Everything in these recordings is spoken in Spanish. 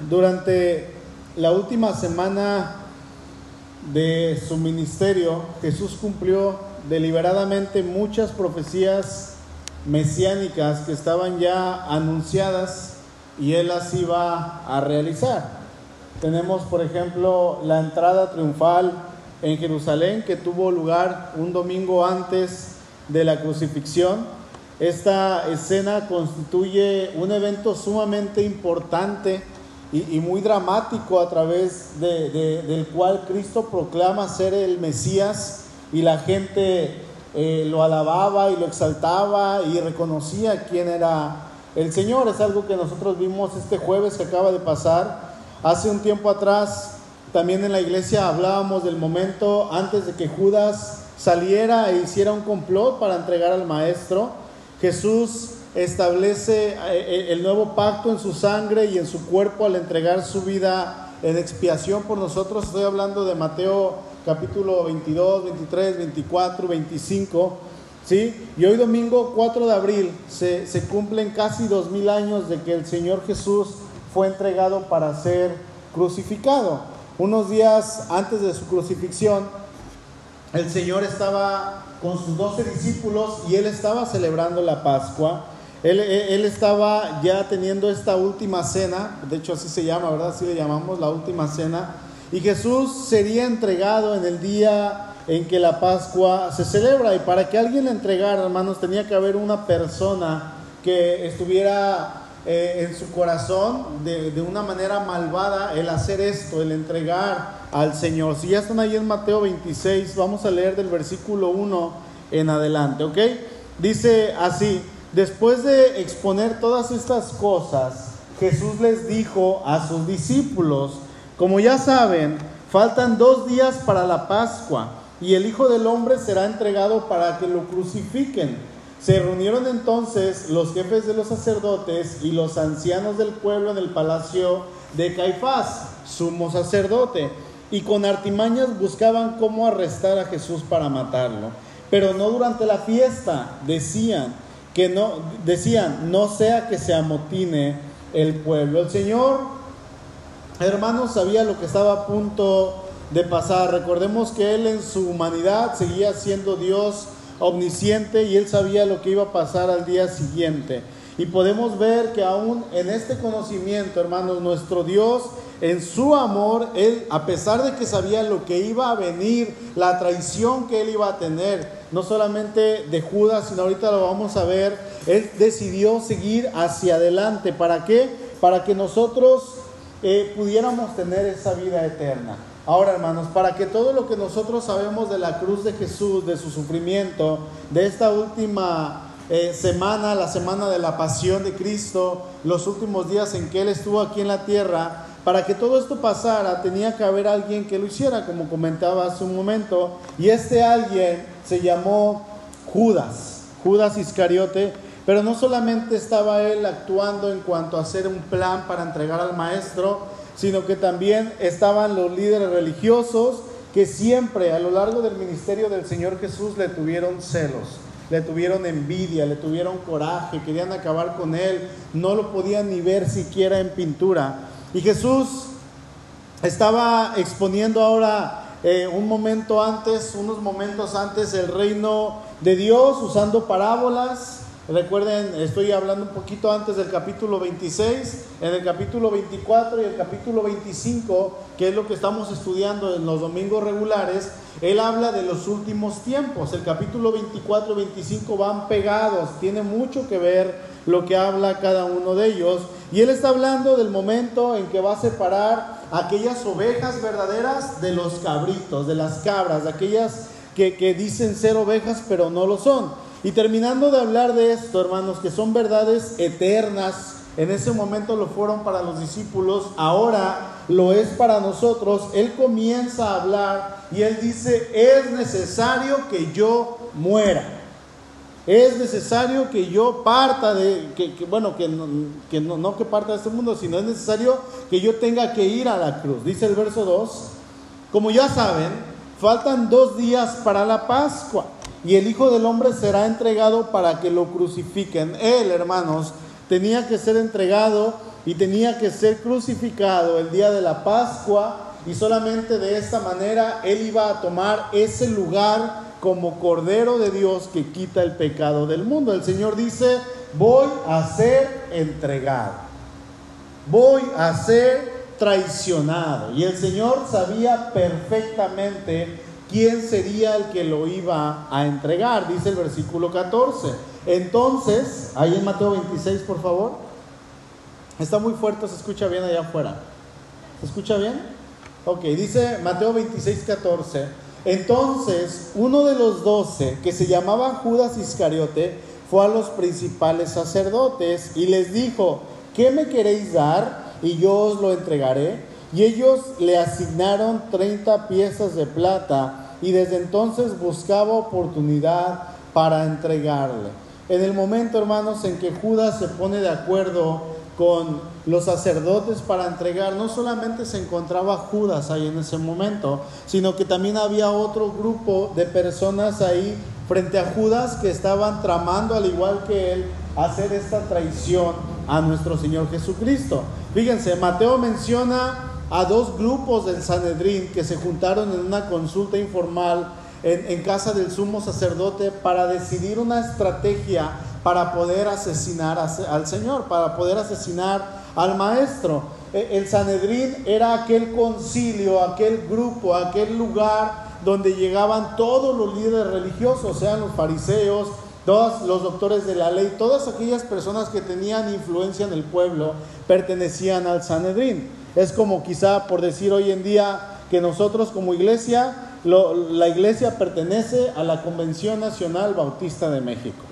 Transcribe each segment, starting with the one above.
durante la última semana de su ministerio, Jesús cumplió deliberadamente muchas profecías mesiánicas que estaban ya anunciadas y él las iba a realizar. Tenemos, por ejemplo, la entrada triunfal en Jerusalén que tuvo lugar un domingo antes de la crucifixión. Esta escena constituye un evento sumamente importante y, muy dramático a través del cual Cristo proclama ser el Mesías y la gente eh, lo alababa y lo exaltaba y reconocía quién era el Señor. Es algo que nosotros vimos este jueves que acaba de pasar. Hace un tiempo atrás también en la iglesia hablábamos del momento antes de que Judas saliera e hiciera un complot para entregar al maestro. Jesús establece eh, eh, el nuevo pacto en su sangre y en su cuerpo al entregar su vida en expiación por nosotros. Estoy hablando de Mateo capítulo 22, 23, 24, 25. ¿sí? Y hoy domingo 4 de abril se, se cumplen casi dos mil años de que el Señor Jesús fue entregado para ser crucificado. Unos días antes de su crucifixión, el Señor estaba con sus doce discípulos y él estaba celebrando la Pascua. Él, estaba ya teniendo esta última cena, de hecho así se llama, ¿verdad? Así le llamamos la última cena. Y Jesús sería entregado en el día en que la Pascua se celebra. Y para que alguien le entregara, hermanos, tenía que haber una persona que estuviera eh, en su corazón de, de, una manera malvada el hacer esto, el entregar al Señor. Si ya están ahí en Mateo 26, vamos a leer del versículo 1 en adelante, ¿ok? Dice así, después de exponer todas estas cosas, Jesús les dijo a sus discípulos, como ya saben, faltan dos días para la Pascua y el Hijo del Hombre será entregado para que lo crucifiquen. Se reunieron entonces los jefes de los sacerdotes y los ancianos del pueblo en el palacio de Caifás, sumo sacerdote, y con artimañas buscaban cómo arrestar a Jesús para matarlo. Pero no durante la fiesta, decían que no decían, no sea que se amotine el pueblo. El Señor, hermanos, sabía lo que estaba a punto de pasar. Recordemos que él en su humanidad seguía siendo Dios omnisciente y él sabía lo que iba a pasar al día siguiente. Y podemos ver que aún en este conocimiento, hermanos, nuestro Dios, en su amor, Él, a pesar de que sabía lo que iba a venir, la traición que Él iba a tener, no solamente de Judas, sino ahorita lo vamos a ver, Él decidió seguir hacia adelante. ¿Para qué? Para que nosotros eh, pudiéramos tener esa vida eterna. Ahora, hermanos, para que todo lo que nosotros sabemos de la cruz de Jesús, de su sufrimiento, de esta última eh, semana, la semana de la pasión de Cristo, los últimos días en que Él estuvo aquí en la tierra, para que todo esto pasara, tenía que haber alguien que lo hiciera, como comentaba hace un momento, y este alguien se llamó Judas, Judas Iscariote, pero no solamente estaba él actuando en cuanto a hacer un plan para entregar al maestro, sino que también estaban los líderes religiosos que siempre a lo largo del ministerio del Señor Jesús le tuvieron celos, le tuvieron envidia, le tuvieron coraje, querían acabar con él, no lo podían ni ver siquiera en pintura. Y Jesús estaba exponiendo ahora eh, un momento antes, unos momentos antes, el reino de Dios usando parábolas Recuerden, estoy hablando un poquito antes del capítulo 26, en el capítulo 24 y el capítulo 25, que es lo que estamos estudiando en los domingos regulares, él habla de los últimos tiempos. El capítulo 24 y 25 van pegados, tiene mucho que ver lo que habla cada uno de ellos. Y él está hablando del momento en que va a separar aquellas ovejas verdaderas de los cabritos, de las cabras, de aquellas que, que dicen ser ovejas pero no lo son. Y terminando de hablar de esto, hermanos, que son verdades eternas, en ese momento lo fueron para los discípulos, ahora lo es para nosotros, Él comienza a hablar y Él dice, es necesario que yo muera. Es necesario que yo parta de, que, bueno, que, no, que no, que parta de este mundo, sino es necesario que yo tenga que ir a la cruz. Dice el verso 2, como ya saben, faltan dos días para la Pascua y el Hijo del Hombre será entregado para que lo crucifiquen. Él, hermanos, tenía que ser entregado y tenía que ser crucificado el día de la Pascua y solamente de esta manera él iba a tomar ese lugar como Cordero de Dios que quita el pecado del mundo. El Señor dice, voy a ser entregado, voy a ser traicionado. Y el Señor sabía perfectamente quién sería el que lo iba a entregar, dice el versículo 14. Entonces, ahí en Mateo 26, por favor. Está muy fuerte, se escucha bien allá afuera. ¿Se escucha bien? Ok, dice Mateo 26, 14. Entonces, uno de los doce, que se llamaba Judas Iscariote, fue a los principales sacerdotes y les dijo, ¿qué me queréis dar? Y yo os lo entregaré. Y ellos le asignaron 30 piezas de plata y desde entonces buscaba oportunidad para entregarle. En el momento, hermanos, en que Judas se pone de acuerdo con los sacerdotes para entregar, no solamente se encontraba Judas ahí en ese momento, sino que también había otro grupo de personas ahí frente a Judas que estaban tramando, al igual que él, hacer esta traición a nuestro Señor Jesucristo. Fíjense, Mateo menciona a dos grupos del Sanedrín que se juntaron en una consulta informal en, casa del sumo sacerdote para decidir una estrategia para poder asesinar al Señor, para poder asesinar al Maestro. E, el Sanedrín era aquel concilio, aquel grupo, aquel lugar donde llegaban todos los líderes religiosos, sean los fariseos, todos los doctores de la ley, todas aquellas personas que tenían influencia en el pueblo pertenecían al Sanedrín. Es como quizá por decir hoy en día que nosotros como iglesia, la iglesia pertenece a la Convención Nacional Bautista de México.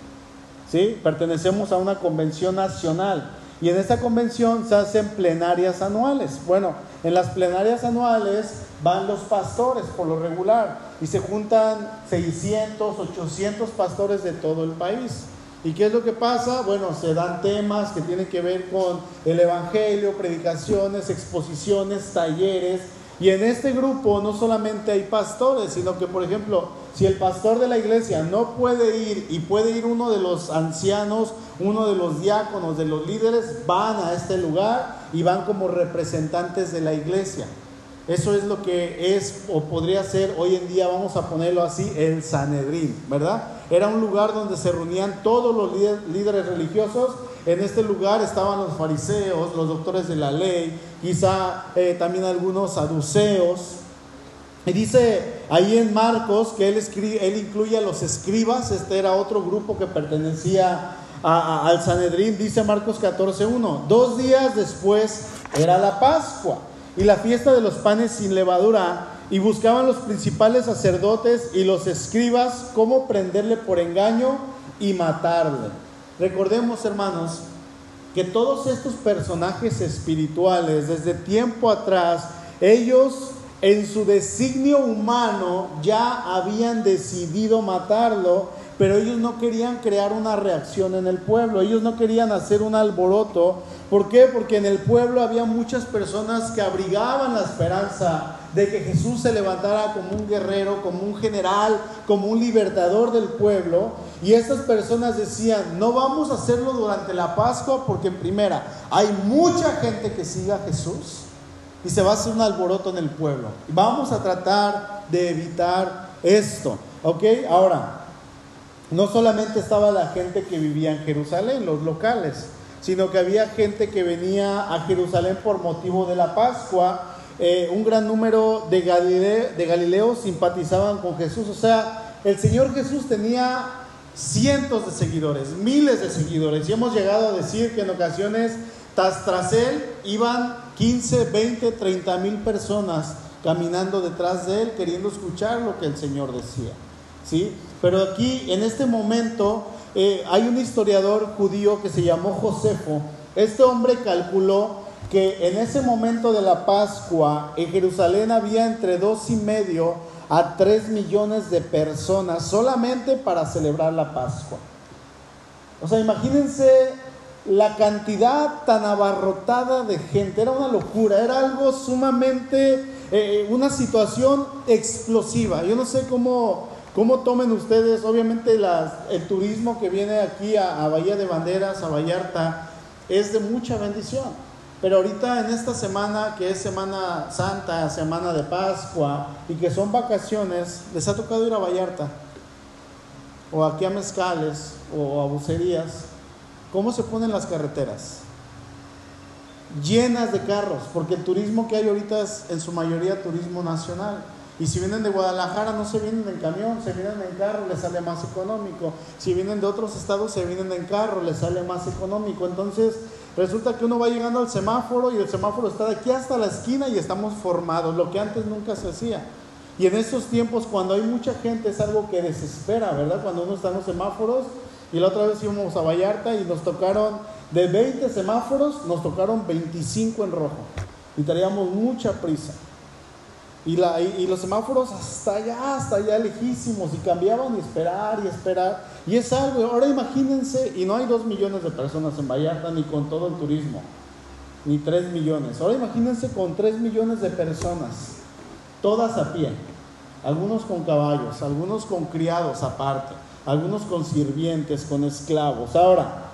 ¿Sí? Pertenecemos a una convención nacional. Y en esta convención se hacen plenarias anuales. Bueno, en las plenarias anuales van los pastores por lo regular y se juntan 600, 800 pastores de todo el país. ¿Y qué es lo que pasa? Bueno, se dan temas que tienen que ver con el Evangelio, predicaciones, exposiciones, talleres. Y en este grupo no solamente hay pastores, sino que, por ejemplo, si el pastor de la iglesia no puede ir y puede ir uno de los ancianos, uno de los diáconos, de los líderes, van a este lugar y van como representantes de la iglesia. Eso es lo que es o podría ser hoy en día, vamos a ponerlo así, el Sanedrín, ¿verdad? Era un lugar donde se reunían todos los líderes religiosos. En este lugar estaban los fariseos, los doctores de la ley, quizá eh, también algunos saduceos. Y dice ahí en Marcos que él, él incluye a los escribas, este era otro grupo que pertenecía al Sanedrín, dice Marcos 14.1. Dos días después era la Pascua y la fiesta de los panes sin levadura, y buscaban los principales sacerdotes y los escribas cómo prenderle por engaño y matarle. Recordemos, hermanos, que todos estos personajes espirituales, desde tiempo atrás, ellos en su designio humano ya habían decidido matarlo pero ellos no querían crear una reacción en el pueblo, ellos no querían hacer un alboroto. ¿Por qué? Porque en el pueblo había muchas personas que abrigaban la esperanza de que Jesús se levantara como un guerrero, como un general, como un libertador del pueblo. Y estas personas decían, no vamos a hacerlo durante la Pascua porque en primera hay mucha gente que siga a Jesús y se va a hacer un alboroto en el pueblo. Vamos a tratar de evitar esto. ¿Ok? Ahora, no solamente estaba la gente que vivía en Jerusalén, los locales, sino que había gente que venía a Jerusalén por motivo de la Pascua. Eh, un gran número de, galileos simpatizaban con Jesús. O sea, el Señor Jesús tenía cientos de seguidores, miles de seguidores. Y hemos llegado a decir que en ocasiones tras, tras él iban 15, 20, 30 mil personas caminando detrás de él queriendo escuchar lo que el Señor decía. ¿sí? Pero aquí, en este momento, eh, hay un historiador judío que se llamó Josefo. Este hombre calculó que en ese momento de la Pascua en Jerusalén había entre dos y medio a tres millones de personas solamente para celebrar la Pascua. O sea, imagínense la cantidad tan abarrotada de gente, era una locura, era algo sumamente, eh, eh, una situación explosiva. Yo no sé cómo ¿Cómo tomen ustedes, obviamente, el turismo que viene aquí a, Bahía de Banderas, a Vallarta, es de mucha bendición? Pero ahorita en esta semana, que es Semana Santa, Semana de Pascua, y que son vacaciones, les ha tocado ir a Vallarta, o aquí a Mezcales, o a Bucerías. ¿Cómo se ponen las carreteras? Llenas de carros, porque el turismo que hay ahorita es en su mayoría turismo nacional. Y si vienen de Guadalajara no se vienen en camión, se vienen en carro, les sale más económico. Si vienen de otros estados, se vienen en carro, les sale más económico. Entonces, resulta que uno va llegando al semáforo y el semáforo está de aquí hasta la esquina y estamos formados, lo que antes nunca se hacía. Y en estos tiempos, cuando hay mucha gente, es algo que desespera, ¿verdad? Cuando uno está en los semáforos, y la otra vez íbamos a Vallarta y nos tocaron, de 20 semáforos, nos tocaron 25 en rojo. Y traíamos mucha prisa. Y, la, y, los semáforos hasta allá, hasta allá lejísimos, y cambiaban y esperar y esperar. Y es algo, ahora imagínense, y no hay dos millones de personas en Vallarta, ni con todo el turismo, ni tres millones. Ahora imagínense con tres millones de personas, todas a pie, algunos con caballos, algunos con criados aparte, algunos con sirvientes, con esclavos. Ahora,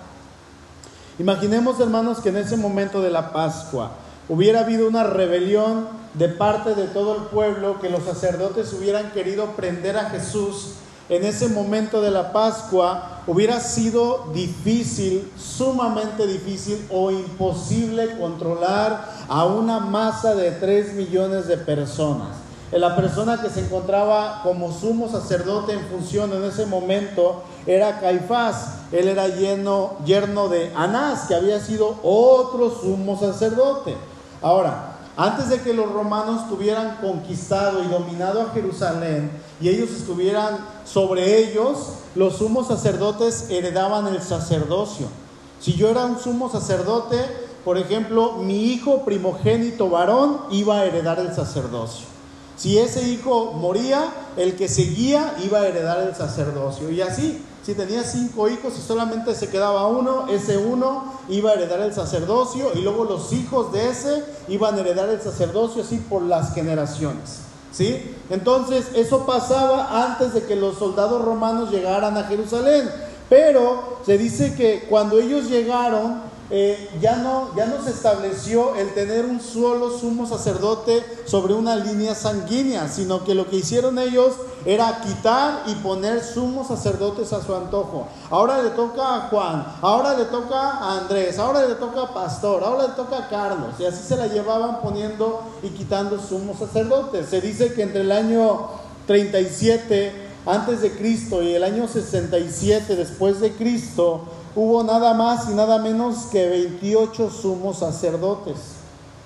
imaginemos hermanos que en ese momento de la Pascua hubiera habido una rebelión de parte de todo el pueblo que los sacerdotes hubieran querido prender a Jesús en ese momento de la Pascua, hubiera sido difícil, sumamente difícil o imposible controlar a una masa de 3 millones de personas. La persona que se encontraba como sumo sacerdote en función en ese momento era Caifás. Él era lleno, yerno de Anás, que había sido otro sumo sacerdote. Ahora, antes de que los romanos tuvieran conquistado y dominado a Jerusalén y ellos estuvieran sobre ellos, los sumos sacerdotes heredaban el sacerdocio. Si yo era un sumo sacerdote, por ejemplo, mi hijo primogénito varón iba a heredar el sacerdocio. Si ese hijo moría, el que seguía iba a heredar el sacerdocio. Y así, si tenía cinco hijos y solamente se quedaba uno, ese uno iba a heredar el sacerdocio y luego los hijos de ese iban a heredar el sacerdocio así por las generaciones. ¿Sí? Entonces, eso pasaba antes de que los soldados romanos llegaran a Jerusalén. Pero se dice que cuando ellos llegaron, eh, ya, no, ya no se estableció el tener un solo sumo sacerdote sobre una línea sanguínea, sino que lo que hicieron ellos era quitar y poner sumos sacerdotes a su antojo. Ahora le toca a Juan, ahora le toca a Andrés, ahora le toca a Pastor, ahora le toca a Carlos. Y así se la llevaban poniendo y quitando sumos sacerdotes. Se dice que entre el año 37 antes de Cristo y el año 67 después de Cristo, hubo nada más y nada menos que 28 sumos sacerdotes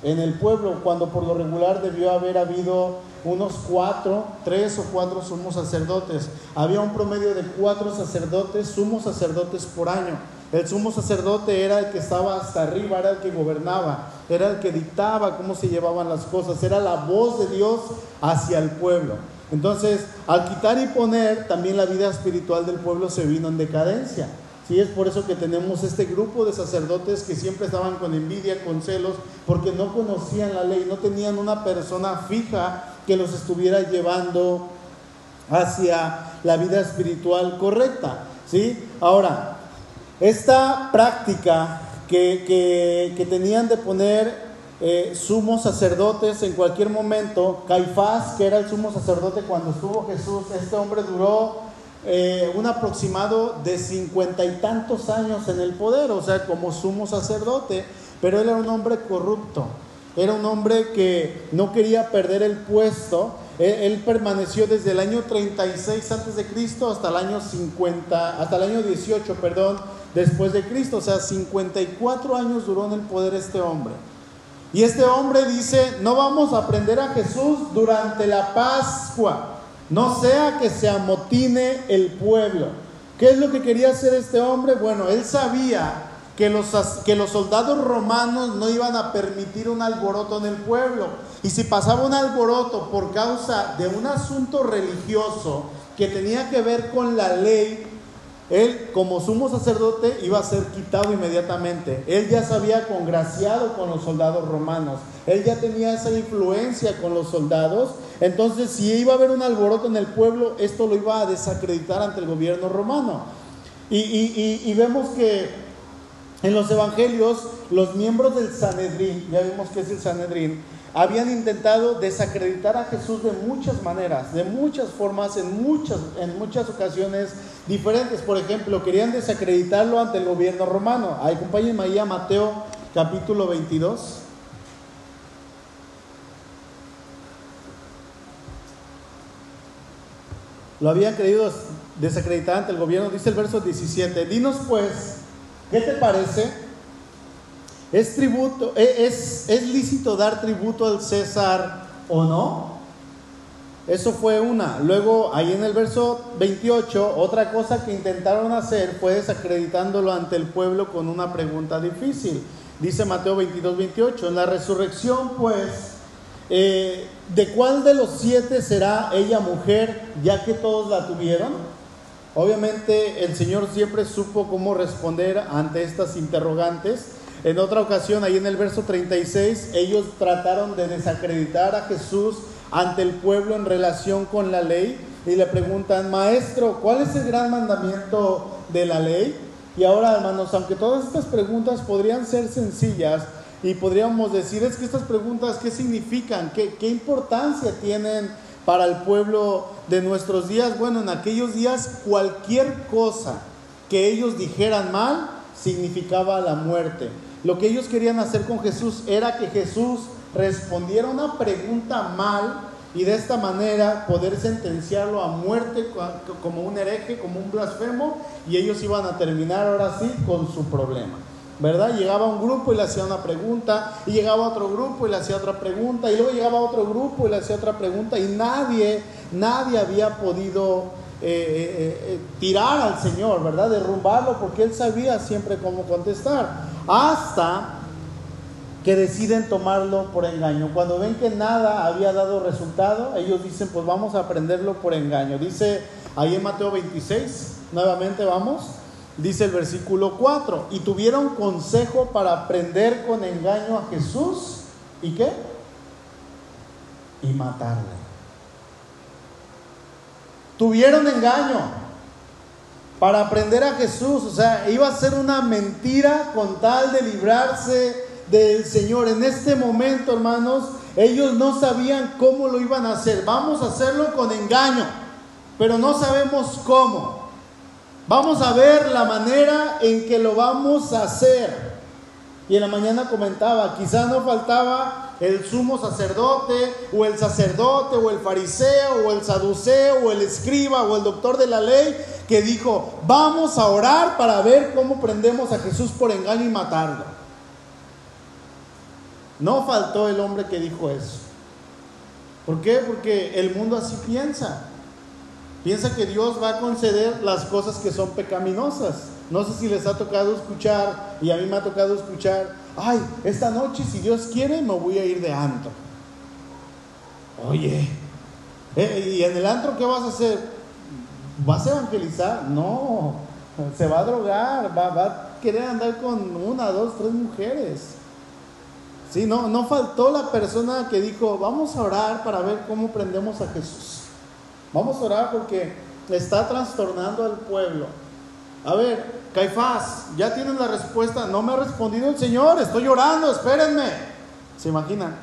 en el pueblo, cuando por lo regular debió haber habido unos cuatro, tres o cuatro sumos sacerdotes. Había un promedio de cuatro sacerdotes, sumos sacerdotes por año. El sumo sacerdote era el que estaba hasta arriba, era el que gobernaba, era el que dictaba cómo se llevaban las cosas, era la voz de Dios hacia el pueblo. Entonces, al quitar y poner, también la vida espiritual del pueblo se vino en decadencia. Sí, es por eso que tenemos este grupo de sacerdotes que siempre estaban con envidia, con celos, porque no conocían la ley, no tenían una persona fija que los estuviera llevando hacia la vida espiritual correcta. ¿sí? Ahora, esta práctica que, que, tenían de poner eh, sumos sacerdotes en cualquier momento, Caifás, que era el sumo sacerdote cuando estuvo Jesús, este hombre duró eh, un aproximado de cincuenta y tantos años en el poder, o sea, como sumo sacerdote, pero él era un hombre corrupto, era un hombre que no quería perder el puesto, él, permaneció desde el año 36 antes de Cristo hasta el año 50, hasta el año 18, perdón, después de Cristo, o sea, 54 años duró en el poder este hombre. Y este hombre dice, no vamos a aprender a Jesús durante la Pascua. No sea que se amotine el pueblo. ¿Qué es lo que quería hacer este hombre? Bueno, él sabía que los, que los soldados romanos no iban a permitir un alboroto en el pueblo. Y si pasaba un alboroto por causa de un asunto religioso que tenía que ver con la ley, él como sumo sacerdote iba a ser quitado inmediatamente. Él ya se había congraciado con los soldados romanos. Él ya tenía esa influencia con los soldados. Entonces, si iba a haber un alboroto en el pueblo, esto lo iba a desacreditar ante el gobierno romano. Y, vemos que En los evangelios, los miembros del Sanedrín, ya vimos que es el Sanedrín, habían intentado desacreditar a Jesús de muchas maneras, de muchas formas, en muchas, en muchas ocasiones diferentes. Por ejemplo, querían desacreditarlo ante el gobierno romano. Acompáñenme ahí a Mateo capítulo 22. Lo habían querido desacreditar ante el gobierno, dice el verso 17. Dinos pues, ¿qué te parece? ¿Es tributo, e, es, es lícito dar tributo al César o no? Eso fue una. Luego, ahí en el verso 28, otra cosa que intentaron hacer fue desacreditándolo ante el pueblo con una pregunta difícil. Dice Mateo 22, 28, en la resurrección, pues, eh, ¿de cuál de los siete será ella mujer, ya que todos la tuvieron? Obviamente el Señor siempre supo cómo responder ante estas interrogantes en otra ocasión, ahí en el verso 36, ellos trataron de desacreditar a Jesús ante el pueblo en relación con la ley y le preguntan, maestro, ¿cuál es el gran mandamiento de la ley? Y ahora, hermanos, aunque todas estas preguntas podrían ser sencillas y podríamos decir, es que estas preguntas, ¿qué significan? ¿Qué, qué importancia tienen para el pueblo de nuestros días? Bueno, en aquellos días cualquier cosa que ellos dijeran mal significaba la muerte. Lo que ellos querían hacer con Jesús era que Jesús respondiera una pregunta mal y de esta manera poder sentenciarlo a muerte como un hereje, como un blasfemo, y ellos iban a terminar ahora sí con su problema. ¿Verdad? Llegaba un grupo y le hacía una pregunta, y llegaba otro grupo y le hacía otra pregunta, y luego llegaba otro grupo y le hacía otra pregunta, y nadie, nadie había podido eh, eh, eh, tirar al Señor, ¿verdad? Derrumbarlo, porque él sabía siempre cómo contestar hasta que deciden tomarlo por engaño. Cuando ven que nada había dado resultado, ellos dicen, pues vamos a aprenderlo por engaño. Dice ahí en Mateo 26, nuevamente vamos, dice el versículo 4, y tuvieron consejo para aprender con engaño a Jesús, ¿y qué? Y matarle. Tuvieron engaño para aprender a Jesús. O sea, iba a ser una mentira con tal de librarse del Señor. En este momento, hermanos, ellos no sabían cómo lo iban a hacer. Vamos a hacerlo con engaño, pero no sabemos cómo. Vamos a ver la manera en que lo vamos a hacer. Y en la mañana comentaba, quizás no faltaba el sumo sacerdote, o el sacerdote, o el fariseo, o el saduceo, o el escriba, o el doctor de la ley, que dijo, vamos a orar para ver cómo prendemos a Jesús por engaño y matarlo. No faltó el hombre que dijo eso. ¿Por qué? Porque el mundo así piensa. Piensa que Dios va a conceder las cosas que son pecaminosas. No sé si les ha tocado escuchar, y a mí me ha tocado escuchar, ay, esta noche si Dios quiere me voy a ir de antro. Oye, eh, ¿y en el antro qué vas a hacer? ¿Vas a evangelizar? No, se va a drogar, va, va a querer andar con una, dos, tres mujeres. Sí, no, no faltó la persona que dijo, vamos a orar para ver cómo prendemos a Jesús. Vamos a orar porque está trastornando al pueblo. A ver, Caifás, ya tienen la respuesta. No me ha respondido el Señor, estoy llorando, espérenme. ¿Se imaginan?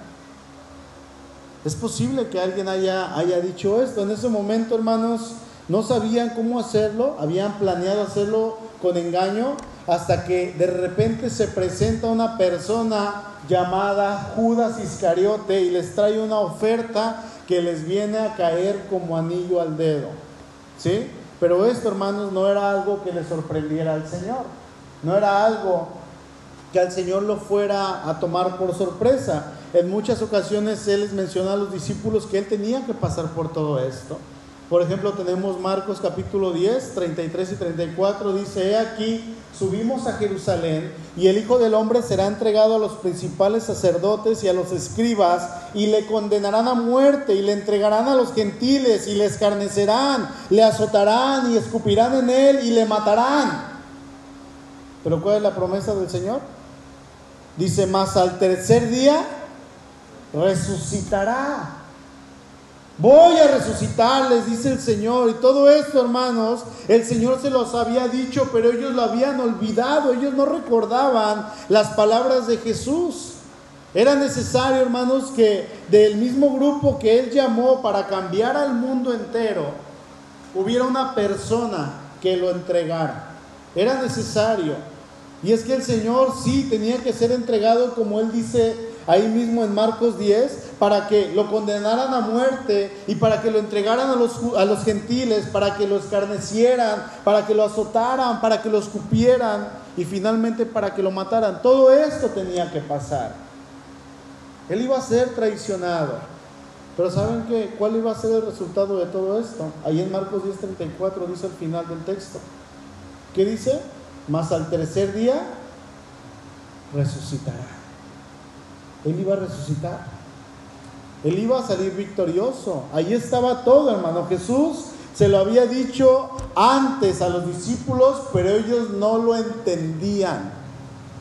Es posible que alguien haya, haya dicho esto. En ese momento, hermanos, no sabían cómo hacerlo, habían planeado hacerlo con engaño, hasta que de repente se presenta una persona llamada Judas Iscariote y les trae una oferta que les viene a caer como anillo al dedo. ¿Sí? Pero esto, hermanos, no era algo que le sorprendiera al Señor. No era algo que al Señor lo fuera a tomar por sorpresa. En muchas ocasiones Él les menciona a los discípulos que Él tenía que pasar por todo esto. Por ejemplo, tenemos Marcos capítulo 10, 33 y 34, dice, he aquí, subimos a Jerusalén y el Hijo del Hombre será entregado a los principales sacerdotes y a los escribas y le condenarán a muerte y le entregarán a los gentiles y le escarnecerán, le azotarán y escupirán en él y le matarán. Pero ¿cuál es la promesa del Señor? Dice, más al tercer día resucitará. Voy a resucitar, les dice el Señor. Y todo esto, hermanos, el Señor se los había dicho, pero ellos lo habían olvidado. Ellos no recordaban las palabras de Jesús. Era necesario, hermanos, que del mismo grupo que Él llamó para cambiar al mundo entero, hubiera una persona que lo entregara. Era necesario. Y es que el Señor sí tenía que ser entregado, como Él dice ahí mismo en Marcos 10, para que lo condenaran a muerte y para que lo entregaran a los, a los gentiles, para que lo escarnecieran, para que lo azotaran, para que lo escupieran y finalmente para que lo mataran. Todo esto tenía que pasar. Él iba a ser traicionado. Pero ¿saben qué? ¿Cuál iba a ser el resultado de todo esto? Ahí en Marcos 10:34 dice al final del texto. ¿Qué dice? Más al tercer día resucitará. Él iba a resucitar. Él iba a salir victorioso. Ahí estaba todo, hermano. Jesús se lo había dicho antes a los discípulos, pero ellos no lo entendían.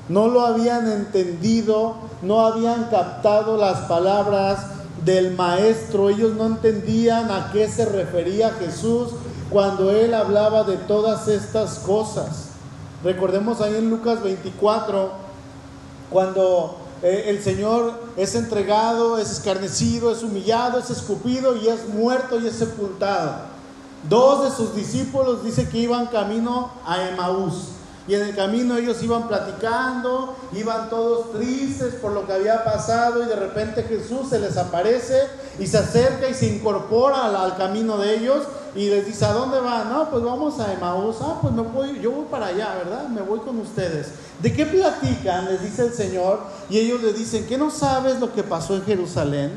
No lo habían entendido, no habían captado las palabras del maestro. Ellos no entendían a qué se refería Jesús cuando él hablaba de todas estas cosas. Recordemos ahí en Lucas 24, cuando eh, el Señor es entregado, es escarnecido, es humillado, es escupido y es muerto y es sepultado. Dos de sus discípulos dice que iban camino a Emaús. Y en el camino ellos iban platicando, iban todos tristes por lo que había pasado y de repente Jesús se les aparece y se acerca y se incorpora al, camino de ellos y les dice, ¿a dónde van? No, pues vamos a Emaús. Ah, pues me voy, yo voy para allá, ¿verdad? Me voy con ustedes. ¿De qué platican? Les dice el Señor y ellos le dicen, ¿qué no sabes lo que pasó en Jerusalén?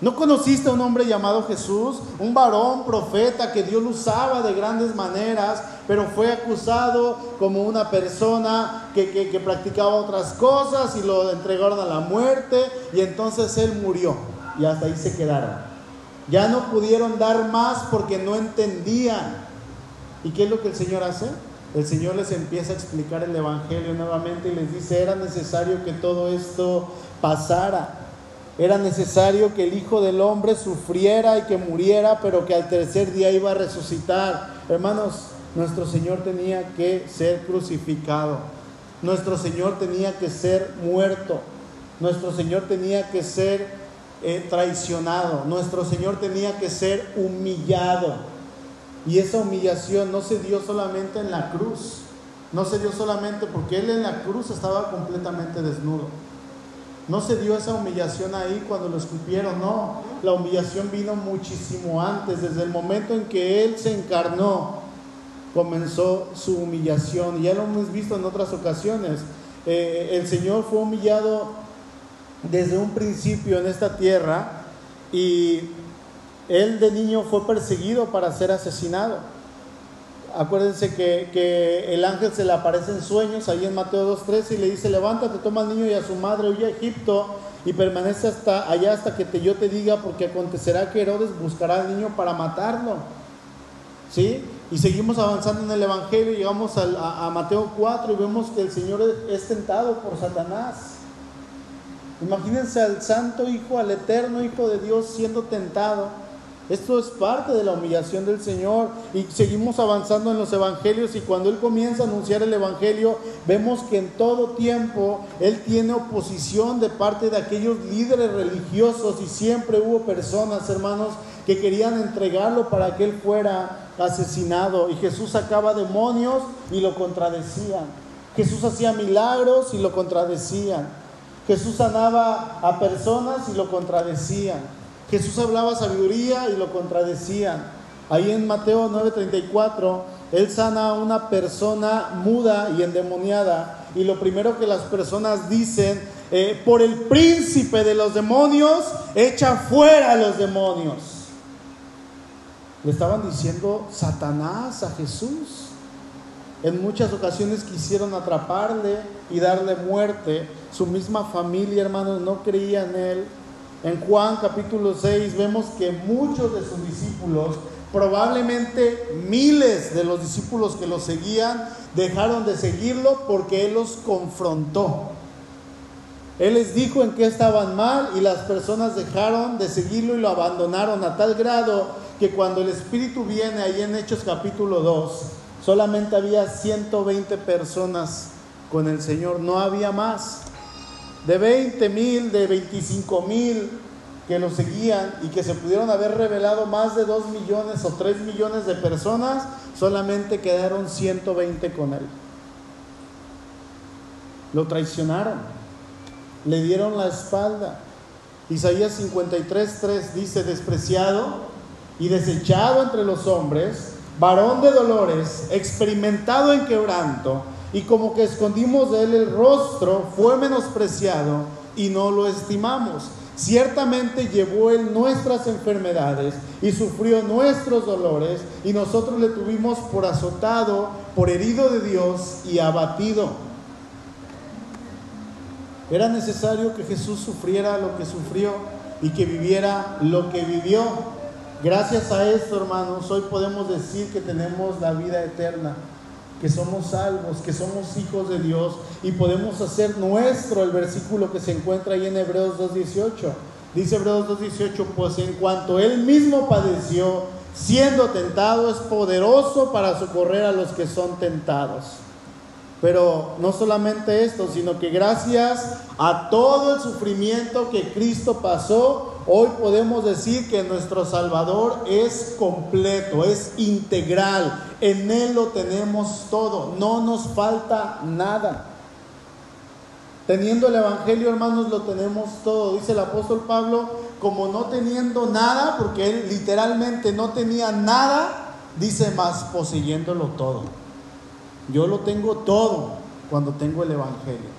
¿No conociste a un hombre llamado Jesús? Un varón, profeta, que Dios lo usaba de grandes maneras, pero fue acusado como una persona que, que, practicaba otras cosas y lo entregaron a la muerte y entonces él murió y hasta ahí se quedaron. Ya no pudieron dar más porque no entendían. ¿Y qué es lo que el Señor hace? El Señor les empieza a explicar el Evangelio nuevamente y les dice, era necesario que todo esto pasara. Era necesario que el Hijo del Hombre sufriera y que muriera, pero que al tercer día iba a resucitar. Hermanos, nuestro Señor tenía que ser crucificado. Nuestro Señor tenía que ser muerto. Nuestro Señor tenía que ser eh, traicionado. Nuestro Señor tenía que ser humillado. Y esa humillación no se dio solamente en la cruz. No se dio solamente porque Él en la cruz estaba completamente desnudo. No se dio esa humillación ahí cuando lo escupieron, no. La humillación vino muchísimo antes, desde el momento en que Él se encarnó, comenzó su humillación. Ya lo hemos visto en otras ocasiones. Eh, el Señor fue humillado desde un principio en esta tierra y Él de niño fue perseguido para ser asesinado. Acuérdense que, el ángel se le aparece en sueños, ahí en Mateo 2.13, y le dice, levántate, toma al niño y a su madre, huye a Egipto y permanece hasta allá hasta que te, yo te diga, porque acontecerá que Herodes buscará al niño para matarlo. ¿Sí? Y seguimos avanzando en el Evangelio, llegamos a, a, Mateo 4 y vemos que el Señor es tentado por Satanás. Imagínense al santo Hijo, al eterno Hijo de Dios siendo tentado. Esto es parte de la humillación del Señor y seguimos avanzando en los evangelios y cuando Él comienza a anunciar el evangelio vemos que en todo tiempo Él tiene oposición de parte de aquellos líderes religiosos y siempre hubo personas, hermanos, que querían entregarlo para que Él fuera asesinado y Jesús sacaba demonios y lo contradecían. Jesús hacía milagros y lo contradecían. Jesús sanaba a personas y lo contradecían. Jesús hablaba sabiduría y lo contradecían. Ahí en Mateo 9:34, Él sana a una persona muda y endemoniada. Y lo primero que las personas dicen, eh, por el príncipe de los demonios, echa fuera a los demonios. Le estaban diciendo Satanás a Jesús. En muchas ocasiones quisieron atraparle y darle muerte. Su misma familia, hermanos, no creía en él. En Juan capítulo 6 vemos que muchos de sus discípulos, probablemente miles de los discípulos que lo seguían, dejaron de seguirlo porque Él los confrontó. Él les dijo en qué estaban mal y las personas dejaron de seguirlo y lo abandonaron a tal grado que cuando el Espíritu viene ahí en Hechos capítulo 2, solamente había 120 personas con el Señor, no había más. De 20 mil, de 25 mil que lo seguían y que se pudieron haber revelado más de 2 millones o 3 millones de personas, solamente quedaron 120 con él. Lo traicionaron, le dieron la espalda. Isaías 53, 3 dice, despreciado y desechado entre los hombres, varón de dolores, experimentado en quebranto, y como que escondimos de él el rostro, fue menospreciado y no lo estimamos. Ciertamente llevó él nuestras enfermedades y sufrió nuestros dolores, y nosotros le tuvimos por azotado, por herido de Dios y abatido. Era necesario que Jesús sufriera lo que sufrió y que viviera lo que vivió. Gracias a esto, hermanos, hoy podemos decir que tenemos la vida eterna que somos salvos, que somos hijos de Dios y podemos hacer nuestro el versículo que se encuentra ahí en Hebreos 2.18. Dice Hebreos 2.18, pues en cuanto él mismo padeció, siendo tentado, es poderoso para socorrer a los que son tentados. Pero no solamente esto, sino que gracias a todo el sufrimiento que Cristo pasó, hoy podemos decir que nuestro Salvador es completo, es integral. En Él lo tenemos todo, no nos falta nada. Teniendo el Evangelio, hermanos, lo tenemos todo. Dice el apóstol Pablo, como no teniendo nada, porque él literalmente no tenía nada, dice más, poseyéndolo todo. Yo lo tengo todo cuando tengo el Evangelio.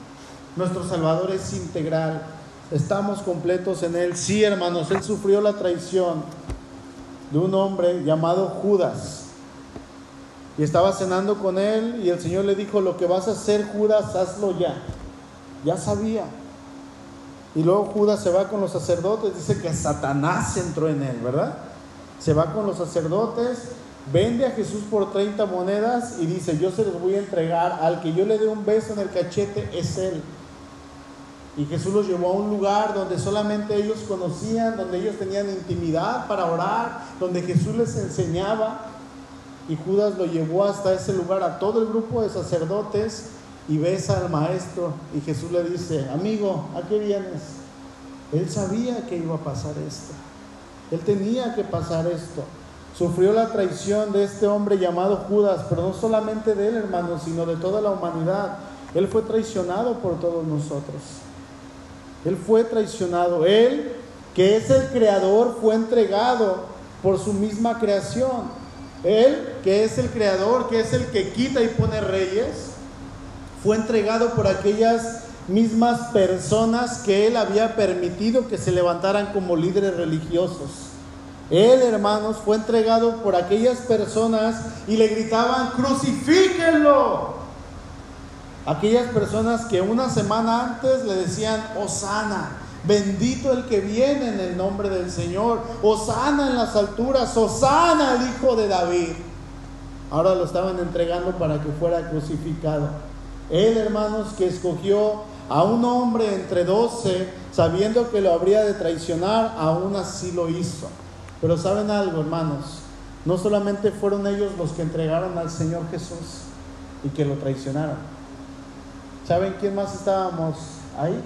Nuestro Salvador es integral. Estamos completos en Él. Sí, hermanos, Él sufrió la traición de un hombre llamado Judas. Y estaba cenando con Él y el Señor le dijo, lo que vas a hacer, Judas, hazlo ya. Ya sabía. Y luego Judas se va con los sacerdotes. Dice que Satanás entró en Él, ¿verdad? Se va con los sacerdotes vende a Jesús por 30 monedas y dice, yo se los voy a entregar, al que yo le dé un beso en el cachete es él. Y Jesús los llevó a un lugar donde solamente ellos conocían, donde ellos tenían intimidad para orar, donde Jesús les enseñaba. Y Judas lo llevó hasta ese lugar a todo el grupo de sacerdotes y besa al maestro. Y Jesús le dice, amigo, ¿a qué vienes? Él sabía que iba a pasar esto. Él tenía que pasar esto sufrió la traición de este hombre llamado Judas, pero no solamente de él, hermanos, sino de toda la humanidad. Él fue traicionado por todos nosotros. Él fue traicionado. Él, que es el creador, fue entregado por su misma creación. Él, que es el creador, que es el que quita y pone reyes, fue entregado por aquellas mismas personas que él había permitido que se levantaran como líderes religiosos. Él, hermanos, fue entregado por aquellas personas y le gritaban, crucifíquenlo. Aquellas personas que una semana antes le decían, Osana, bendito el que viene en el nombre del Señor, Osana en las alturas, Osana el hijo de David. Ahora lo estaban entregando para que fuera crucificado. Él, hermanos, que escogió a un hombre entre doce, sabiendo que lo habría de traicionar, aún así lo hizo. Pero saben algo, hermanos, no solamente fueron ellos los que entregaron al Señor Jesús y que lo traicionaron. ¿Saben quién más estábamos ahí?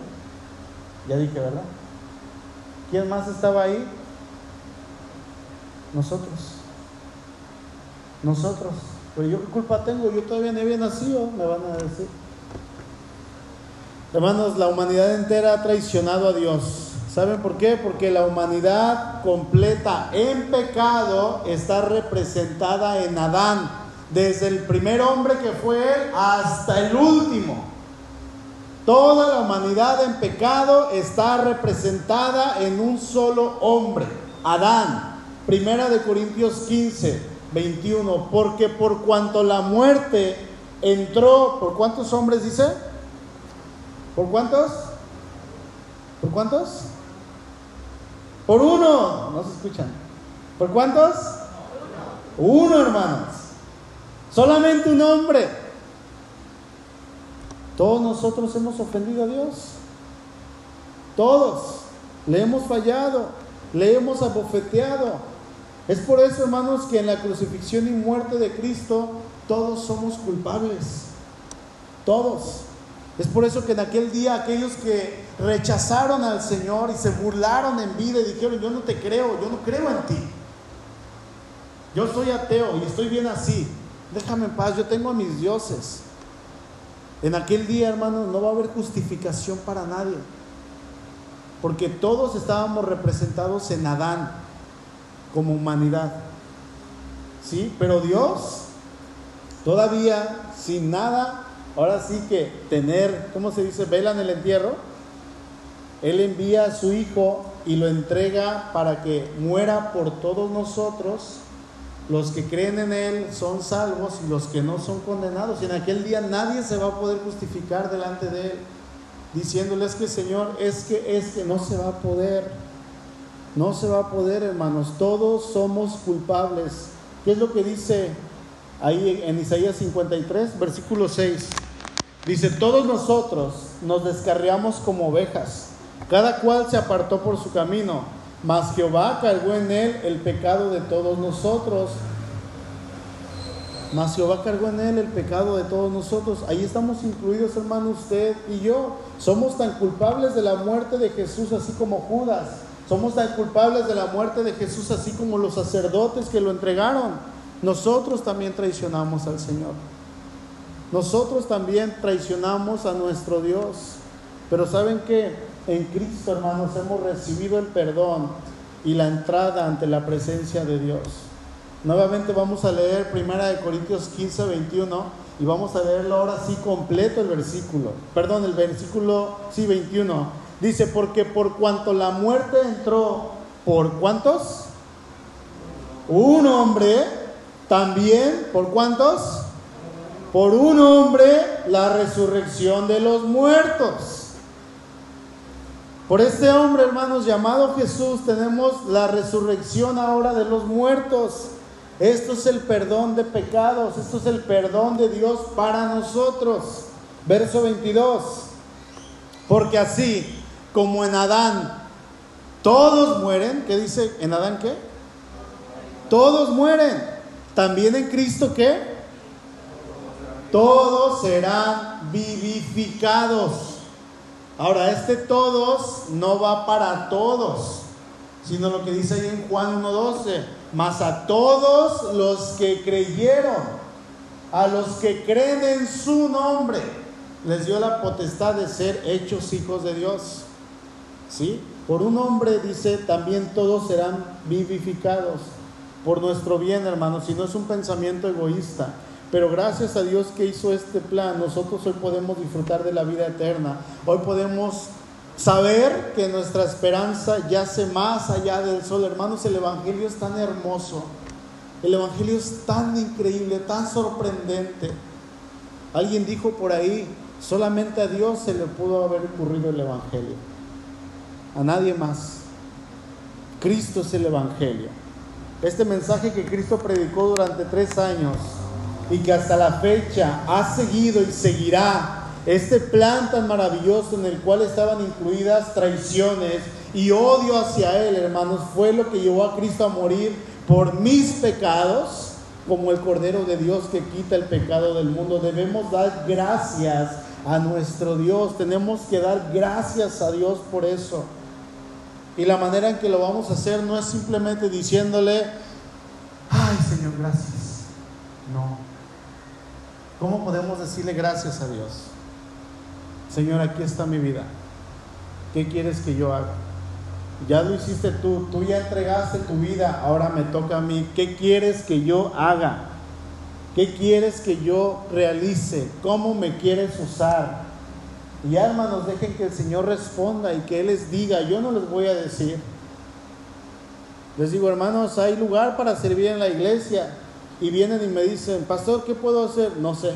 Ya dije, ¿verdad? ¿Quién más estaba ahí? Nosotros. Nosotros. Pero yo qué culpa tengo, yo todavía no había nacido, me van a decir. Hermanos, la humanidad entera ha traicionado a Dios. ¿Saben por qué? Porque la humanidad completa en pecado está representada en Adán, desde el primer hombre que fue él hasta el último. Toda la humanidad en pecado está representada en un solo hombre, Adán. Primera de Corintios 15, 21. Porque por cuanto la muerte entró, ¿por cuántos hombres dice? ¿Por cuántos? ¿Por cuántos? Por uno. No se escuchan. ¿Por cuántos? Uno, hermanos. Solamente un hombre. Todos nosotros hemos ofendido a Dios. Todos le hemos fallado, le hemos abofeteado. Es por eso, hermanos, que en la crucifixión y muerte de Cristo todos somos culpables. Todos. Es por eso que en aquel día aquellos que rechazaron al Señor y se burlaron en vida y dijeron, yo no te creo, yo no creo en ti. Yo soy ateo y estoy bien así. Déjame en paz, yo tengo a mis dioses. En aquel día, hermanos, no va a haber justificación para nadie. Porque todos estábamos representados en Adán como humanidad. ¿Sí? Pero Dios, todavía sin nada, ahora sí que tener, ¿cómo se dice? Vela en el entierro. Él envía a su Hijo y lo entrega para que muera por todos nosotros los que creen en Él son salvos y los que no son condenados. Y en aquel día nadie se va a poder justificar delante de Él, diciéndoles que Señor, es que, es que no se va a poder. No se va a poder, hermanos. Todos somos culpables. ¿Qué es lo que dice ahí en Isaías 53, versículo 6? Dice, todos nosotros nos descarriamos como ovejas, cada cual se apartó por su camino mas Jehová cargó en él el pecado de todos nosotros. Mas Jehová cargó en él el pecado de todos nosotros. Ahí estamos incluidos, hermano, usted y yo. Somos tan culpables de la muerte de Jesús así como Judas. Somos tan culpables de la muerte de Jesús así como los sacerdotes que lo entregaron. Nosotros también traicionamos al Señor. Nosotros también traicionamos a nuestro Dios. Pero ¿saben qué? En Cristo, hermanos, hemos recibido el perdón y la entrada ante la presencia de Dios. Nuevamente vamos a leer 1 Corintios 15, 21 y vamos a leerlo ahora sí completo el versículo. Perdón, el versículo, sí, 21. Dice, porque por cuanto la muerte entró, ¿por cuántos? Un hombre, también, ¿por cuántos? Por un hombre la resurrección de los muertos. Por este hombre, hermanos, llamado Jesús, tenemos la resurrección ahora de los muertos. Esto es el perdón de pecados, esto es el perdón de Dios para nosotros. Verso 22. Porque así como en Adán todos mueren, ¿qué dice en Adán qué? Todos mueren. También en Cristo qué? Todos serán vivificados. Ahora, este todos no va para todos, sino lo que dice ahí en Juan 1.12, más a todos los que creyeron, a los que creen en su nombre, les dio la potestad de ser hechos hijos de Dios. ¿Sí? Por un hombre, dice, también todos serán vivificados por nuestro bien, hermanos, si no es un pensamiento egoísta. Pero gracias a Dios que hizo este plan, nosotros hoy podemos disfrutar de la vida eterna. Hoy podemos saber que nuestra esperanza yace más allá del sol. Hermanos, el Evangelio es tan hermoso. El Evangelio es tan increíble, tan sorprendente. Alguien dijo por ahí, solamente a Dios se le pudo haber ocurrido el Evangelio. A nadie más. Cristo es el Evangelio. Este mensaje que Cristo predicó durante tres años y que hasta la fecha ha seguido y seguirá este plan tan maravilloso en el cual estaban incluidas traiciones y odio hacia Él, hermanos, fue lo que llevó a Cristo a morir por mis pecados, como el Cordero de Dios que quita el pecado del mundo. Debemos dar gracias a nuestro Dios, tenemos que dar gracias a Dios por eso. Y la manera en que lo vamos a hacer no es simplemente diciéndole, ay Señor, gracias. No, ¿Cómo podemos decirle gracias a Dios? Señor, aquí está mi vida. ¿Qué quieres que yo haga? Ya lo hiciste tú, tú ya entregaste tu vida, ahora me toca a mí. ¿Qué quieres que yo haga? ¿Qué quieres que yo realice? ¿Cómo me quieres usar? Y hermanos, dejen que el Señor responda y que Él les diga, yo no les voy a decir. Les digo, hermanos, hay lugar para servir en la iglesia y vienen y me dicen, pastor, ¿qué puedo hacer? No sé.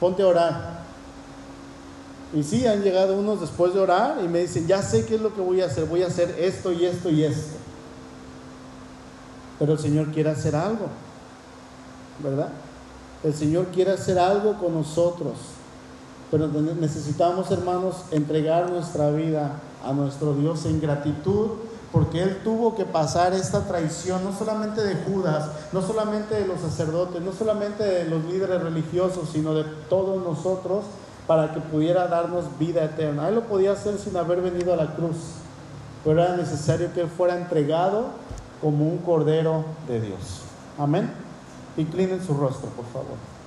Ponte a orar. Y sí, han llegado unos después de orar y me dicen, ya sé qué es lo que voy a hacer, voy a hacer esto y esto y esto. Pero el Señor quiere hacer algo, ¿verdad? El Señor quiere hacer algo con nosotros. pero necesitamos, hermanos, entregar nuestra vida a nuestro Dios en gratitud, porque Él tuvo que pasar esta traición, no solamente de Judas, no solamente de los sacerdotes, no solamente de los líderes religiosos, sino de todos nosotros, para que pudiera darnos vida eterna. Él lo podía hacer sin haber venido a la cruz, pero era necesario que Él fuera entregado como un cordero de Dios. Amén. Inclinen su rostro, por favor.